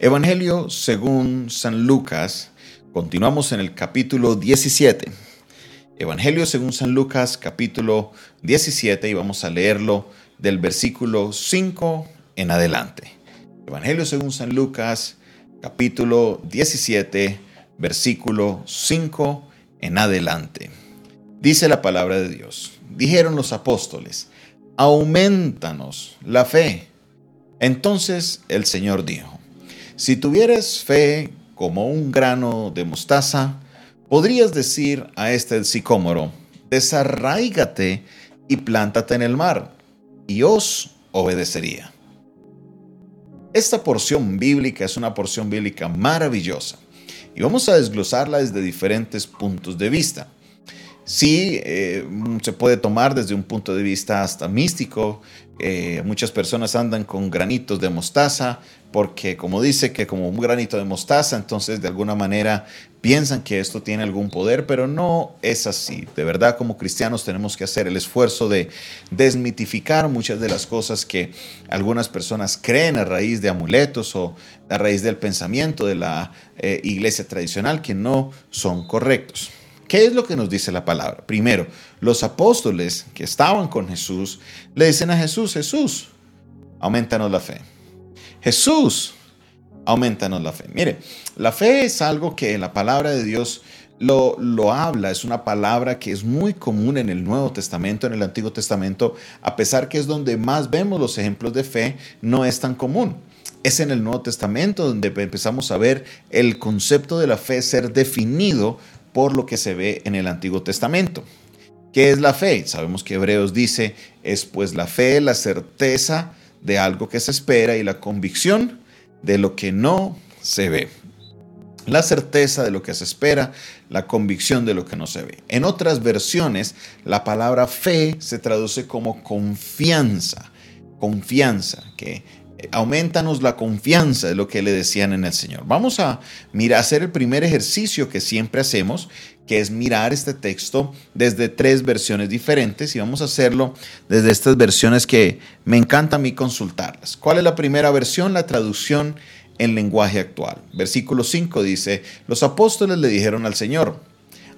Evangelio según San Lucas. Continuamos en el capítulo 17. Evangelio según San Lucas, capítulo 17, y vamos a leerlo del versículo 5 en adelante. Evangelio según San Lucas, capítulo 17, versículo 5 en adelante. Dice la palabra de Dios. Dijeron los apóstoles, aumentanos la fe. Entonces el Señor dijo, si tuvieras fe como un grano de mostaza, podrías decir a este sicómoro, desarraígate y plántate en el mar, y os obedecería. Esta porción bíblica es una porción bíblica maravillosa y vamos a desglosarla desde diferentes puntos de vista. Sí, eh, se puede tomar desde un punto de vista hasta místico. Eh, muchas personas andan con granitos de mostaza porque como dice que como un granito de mostaza, entonces de alguna manera piensan que esto tiene algún poder, pero no es así. De verdad como cristianos tenemos que hacer el esfuerzo de desmitificar muchas de las cosas que algunas personas creen a raíz de amuletos o a raíz del pensamiento de la eh, iglesia tradicional que no son correctos. ¿Qué es lo que nos dice la palabra? Primero, los apóstoles que estaban con Jesús le dicen a Jesús, Jesús, aumentanos la fe. Jesús, aumentanos la fe. Mire, la fe es algo que la palabra de Dios lo, lo, habla, es una palabra que es muy común en el Nuevo Testamento, en el Antiguo Testamento, a pesar que es donde más vemos los ejemplos de fe, no es tan común. Es en el Nuevo Testamento donde empezamos a ver el concepto de la fe ser definido por lo que se ve en el Antiguo Testamento. ¿Qué es la fe? Sabemos que Hebreos dice, es pues la fe, la certeza de algo que se espera y la convicción de lo que no se ve. La certeza de lo que se espera, la convicción de lo que no se ve. En otras versiones, la palabra fe se traduce como confianza, confianza, que aumentanos la confianza de lo que le decían en el Señor. Vamos a mirar, hacer el primer ejercicio que siempre hacemos, que es mirar este texto desde tres versiones diferentes y vamos a hacerlo desde estas versiones que me encanta a mí consultarlas. ¿Cuál es la primera versión? La traducción en lenguaje actual. Versículo 5 dice, los apóstoles le dijeron al Señor,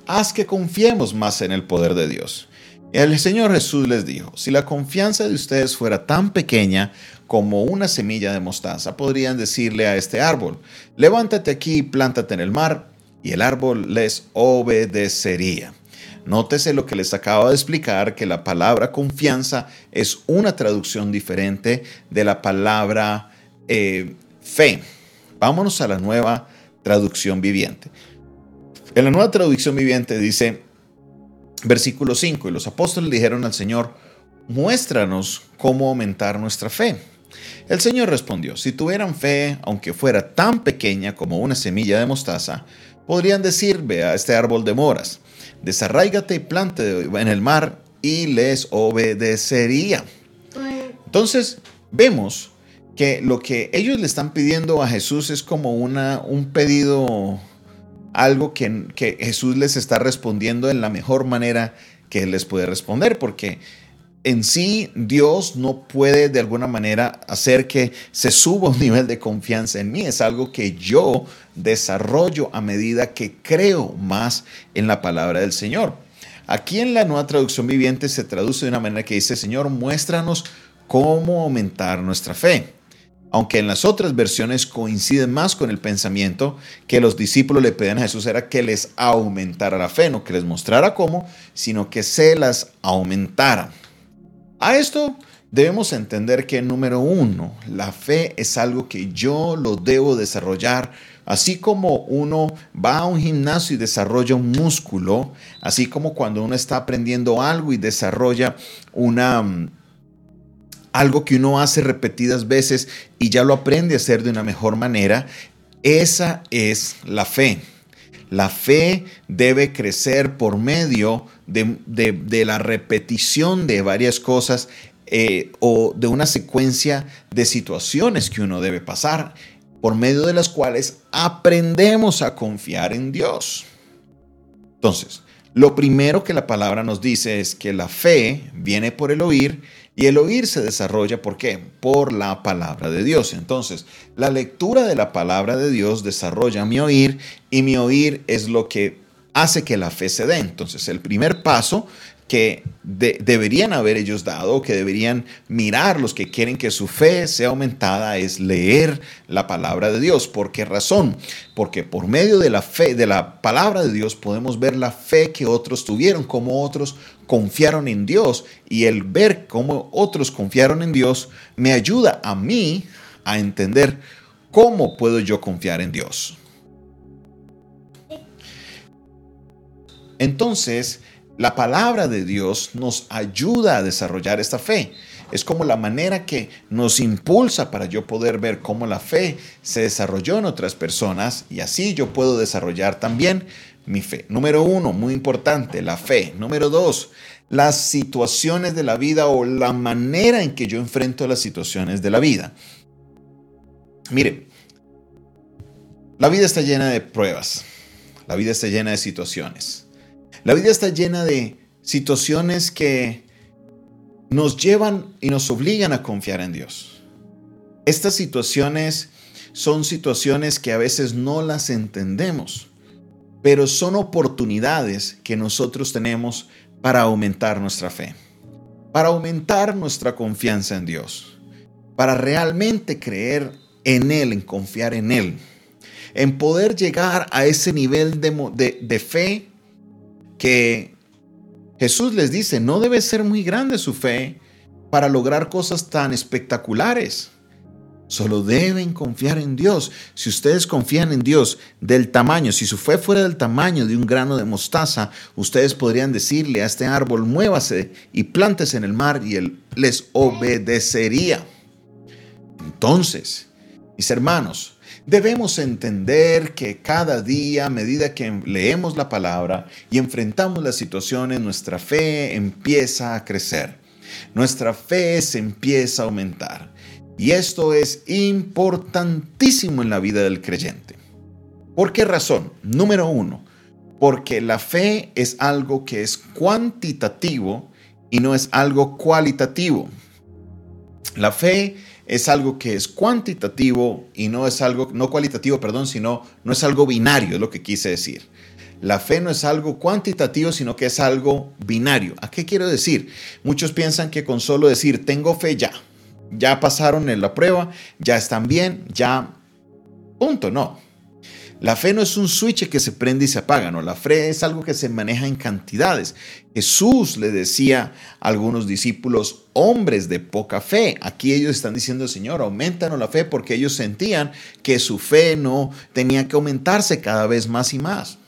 haz que confiemos más en el poder de Dios. El Señor Jesús les dijo, si la confianza de ustedes fuera tan pequeña como una semilla de mostaza, podrían decirle a este árbol, levántate aquí y plántate en el mar, y el árbol les obedecería. Nótese lo que les acabo de explicar, que la palabra confianza es una traducción diferente de la palabra eh, fe. Vámonos a la nueva traducción viviente. En la nueva traducción viviente dice, Versículo 5, y los apóstoles dijeron al Señor, muéstranos cómo aumentar nuestra fe. El Señor respondió, si tuvieran fe, aunque fuera tan pequeña como una semilla de mostaza, podrían decir, ve a este árbol de moras, desarráigate y plante en el mar y les obedecería. Entonces, vemos que lo que ellos le están pidiendo a Jesús es como una, un pedido algo que, que Jesús les está respondiendo en la mejor manera que les puede responder, porque en sí Dios no puede de alguna manera hacer que se suba un nivel de confianza en mí. Es algo que yo desarrollo a medida que creo más en la palabra del Señor. Aquí en la nueva traducción viviente se traduce de una manera que dice, Señor, muéstranos cómo aumentar nuestra fe aunque en las otras versiones coinciden más con el pensamiento que los discípulos le pedían a Jesús era que les aumentara la fe, no que les mostrara cómo, sino que se las aumentara. A esto debemos entender que número uno, la fe es algo que yo lo debo desarrollar, así como uno va a un gimnasio y desarrolla un músculo, así como cuando uno está aprendiendo algo y desarrolla una algo que uno hace repetidas veces y ya lo aprende a hacer de una mejor manera, esa es la fe. La fe debe crecer por medio de, la repetición de varias cosas eh, o de una secuencia de situaciones que uno debe pasar, por medio de las cuales aprendemos a confiar en Dios. Entonces, lo primero que la palabra nos dice es que la fe viene por el oír Y el oír se desarrolla, ¿por qué? Por la palabra de Dios. Entonces, la lectura de la palabra de Dios desarrolla mi oír y mi oír es lo que hace que la fe se dé. Entonces, el primer paso que deberían haber ellos dado, que deberían mirar los que quieren que su fe sea aumentada, es leer la palabra de Dios. ¿Por qué razón? Porque por medio de la fe, de la palabra de Dios, podemos ver la fe que otros tuvieron, cómo otros confiaron en Dios. Y el ver cómo otros confiaron en Dios me ayuda a mí a entender cómo puedo yo confiar en Dios. Entonces, la palabra de Dios nos ayuda a desarrollar esta fe. Es como la manera que nos impulsa para yo poder ver cómo la fe se desarrolló en otras personas y así yo puedo desarrollar también mi fe. Número uno, muy importante, la fe. Número dos, las situaciones de la vida o la manera en que yo enfrento las situaciones de la vida. Mire, la vida está llena de pruebas, la vida está llena de situaciones. La vida está llena de situaciones que nos llevan y nos obligan a confiar en Dios. Estas situaciones son situaciones que a veces no las entendemos, pero son oportunidades que nosotros tenemos para aumentar nuestra fe, para aumentar nuestra confianza en Dios, para realmente creer en Él, en confiar en Él, en poder llegar a ese nivel de, de, fe que Jesús les dice, no debe ser muy grande su fe para lograr cosas tan espectaculares. Solo deben confiar en Dios. Si ustedes confían en Dios del tamaño, si su fe fuera del tamaño de un grano de mostaza, ustedes podrían decirle a este árbol, muévase y plántese en el mar y él les obedecería. Entonces, mis hermanos, Debemos entender que cada día, a medida que leemos la palabra y enfrentamos las situaciones, nuestra fe empieza a crecer. Nuestra fe se empieza a aumentar. Y esto es importantísimo en la vida del creyente. ¿Por qué razón? Número uno, porque la fe es algo que es cuantitativo y no es algo cualitativo. La fe es algo que es cuantitativo y no es algo, no cualitativo, perdón, sino no es algo binario, es lo que quise decir. La fe no es algo cuantitativo, sino que es algo binario. ¿A qué quiero decir? Muchos piensan que con solo decir tengo fe ya, ya pasaron en la prueba, ya están bien, ya, punto, no. La fe no es un switch que se prende y se apaga, no, la fe es algo que se maneja en cantidades. Jesús le decía a algunos discípulos, hombres de poca fe, aquí ellos están diciendo, Señor, aumentanos la fe porque ellos sentían que su fe no tenía que aumentarse cada vez más y más.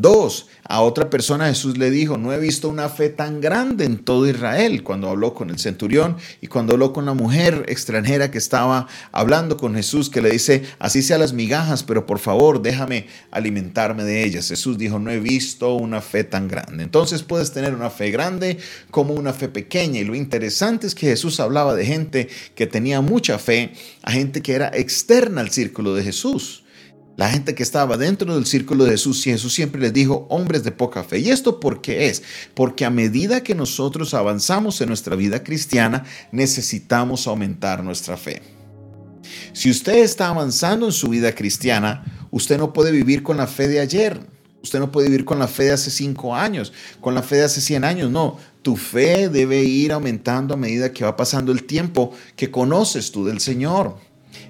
Dos, a otra persona Jesús le dijo, no he visto una fe tan grande en todo Israel cuando habló con el centurión y cuando habló con la mujer extranjera que estaba hablando con Jesús, que le dice, así sea las migajas, pero por favor déjame alimentarme de ellas. Jesús dijo, no he visto una fe tan grande. Entonces puedes tener una fe grande como una fe pequeña. Y lo interesante es que Jesús hablaba de gente que tenía mucha fe, a gente que era externa al círculo de Jesús la gente que estaba dentro del círculo de Jesús, Jesús siempre les dijo, hombres de poca fe. ¿Y esto por qué es? Porque a medida que nosotros avanzamos en nuestra vida cristiana, necesitamos aumentar nuestra fe. Si usted está avanzando en su vida cristiana, usted no puede vivir con la fe de ayer. Usted no puede vivir con la fe de hace cinco años, con la fe de hace 100 años. No, tu fe debe ir aumentando a medida que va pasando el tiempo que conoces tú del Señor.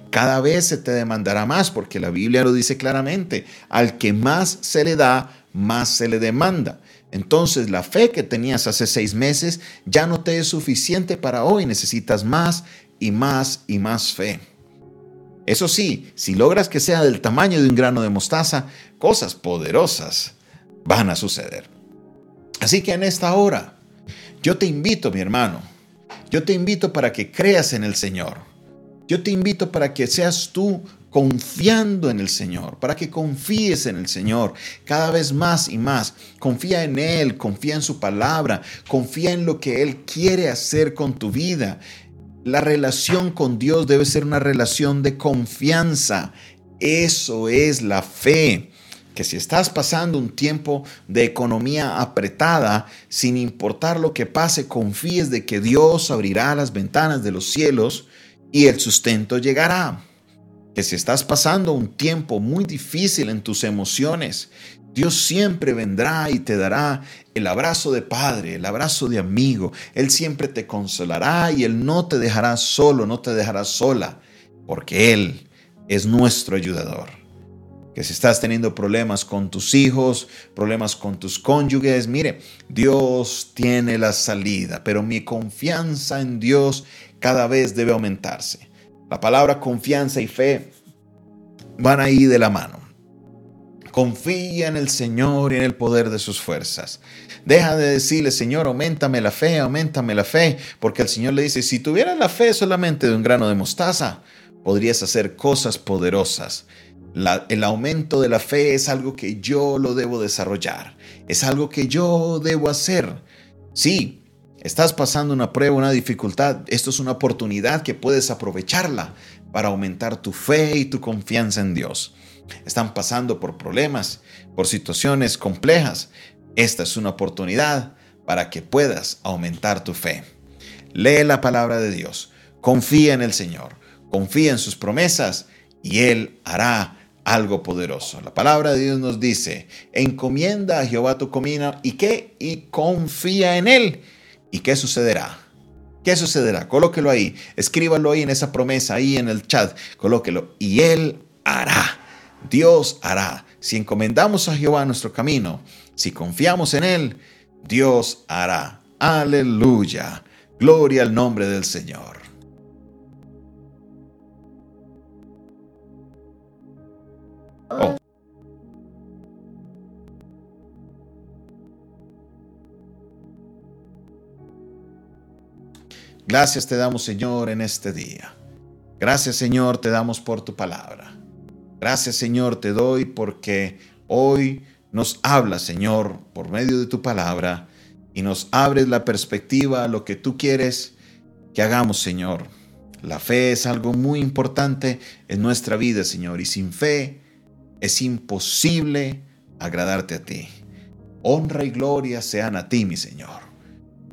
Cada vez se te demandará más, porque la Biblia lo dice claramente, al que más se le da, más se le demanda. Entonces la fe que tenías hace seis meses ya no te es suficiente para hoy, necesitas más y más y más fe. Eso sí, si logras que sea del tamaño de un grano de mostaza, cosas poderosas van a suceder. Así que en esta hora, yo te invito, mi hermano, yo te invito para que creas en el Señor yo te invito para que seas tú confiando en el Señor, para que confíes en el Señor cada vez más y más. Confía en Él, confía en su palabra, confía en lo que Él quiere hacer con tu vida. La relación con Dios debe ser una relación de confianza. Eso es la fe. que si estás pasando un tiempo de economía apretada, sin importar lo que pase, confíes de que Dios abrirá las ventanas de los cielos y el sustento llegará. Que si estás pasando un tiempo muy difícil en tus emociones, Dios siempre vendrá y te dará el abrazo de padre, el abrazo de amigo. Él siempre te consolará y Él no te dejará solo, no te dejará sola, porque Él es nuestro ayudador. Que si estás teniendo problemas con tus hijos, problemas con tus cónyuges, mire, Dios tiene la salida, pero mi confianza en Dios cada vez debe aumentarse. La palabra confianza y fe van ahí de la mano. Confía en el Señor y en el poder de sus fuerzas. Deja de decirle, Señor, aumentame la fe, aumentame la fe, porque el Señor le dice, si tuvieras la fe solamente de un grano de mostaza, podrías hacer cosas poderosas. el aumento de la fe es algo que yo lo debo desarrollar, es algo que yo debo hacer. Sí, estás pasando una prueba, una dificultad, esto es una oportunidad que puedes aprovecharla para aumentar tu fe y tu confianza en Dios. Están pasando por problemas, por situaciones complejas. Esta es una oportunidad para que puedas aumentar tu fe. Lee la palabra de Dios, confía en el Señor, confía en sus promesas y Él hará algo poderoso. La palabra de Dios nos dice, encomienda a Jehová tu comida y qué, y confía en Él. ¿Y qué sucederá? ¿Qué sucederá? Colóquelo ahí, escríbalo ahí en esa promesa, ahí en el chat, colóquelo y Él hará. Dios hará. Si encomendamos a Jehová nuestro camino, si confiamos en Él, Dios hará. Aleluya. Gloria al nombre del Señor. Oh. Gracias te damos, Señor, en este día. Gracias, Señor, te damos por tu palabra. Gracias Señor te doy porque hoy nos habla Señor por medio de tu palabra y nos abres la perspectiva a lo que tú quieres que hagamos Señor. La fe es algo muy importante en nuestra vida Señor y sin fe es imposible agradarte a ti. Honra y gloria sean a ti mi Señor.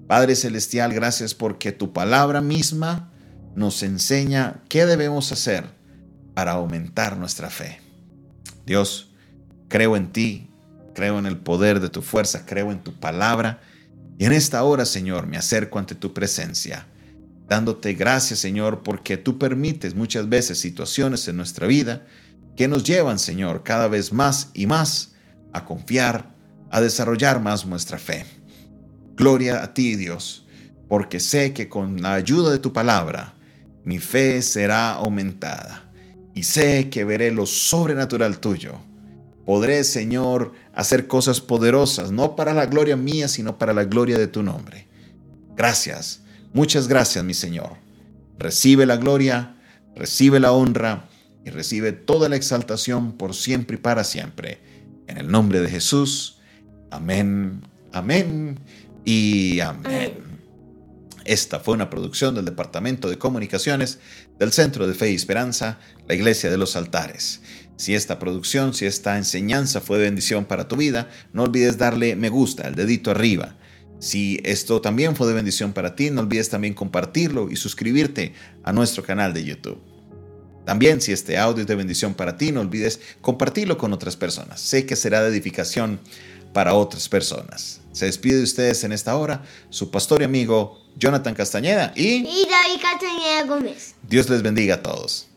Padre Celestial, gracias porque tu palabra misma nos enseña qué debemos hacer para aumentar nuestra fe. Dios, creo en ti, creo en el poder de tu fuerza, creo en tu palabra. Y en esta hora, Señor, me acerco ante tu presencia, dándote gracias, Señor, porque tú permites muchas veces situaciones en nuestra vida que nos llevan, Señor, cada vez más y más a confiar, a desarrollar más nuestra fe. Gloria a ti, Dios, porque sé que con la ayuda de tu palabra, mi fe será aumentada y sé que veré lo sobrenatural tuyo. Podré, Señor, hacer cosas poderosas, no para la gloria mía, sino para la gloria de tu nombre. Gracias, muchas gracias, mi Señor. Recibe la gloria, recibe la honra y recibe toda la exaltación por siempre y para siempre. En el nombre de Jesús. Amén, amén y amén. Esta fue una producción del Departamento de Comunicaciones del Centro de Fe y Esperanza, la Iglesia de los Altares. Si esta producción, si esta enseñanza fue de bendición para tu vida, no olvides darle me gusta, el dedito arriba. Si esto también fue de bendición para ti, no olvides también compartirlo y suscribirte a nuestro canal de YouTube. También si este audio es de bendición para ti, no olvides compartirlo con otras personas. Sé que será de edificación para otras personas. Se despide de ustedes en esta hora su pastor y amigo Jonathan Castañeda y... Y David Castañeda Gómez. Dios les bendiga a todos.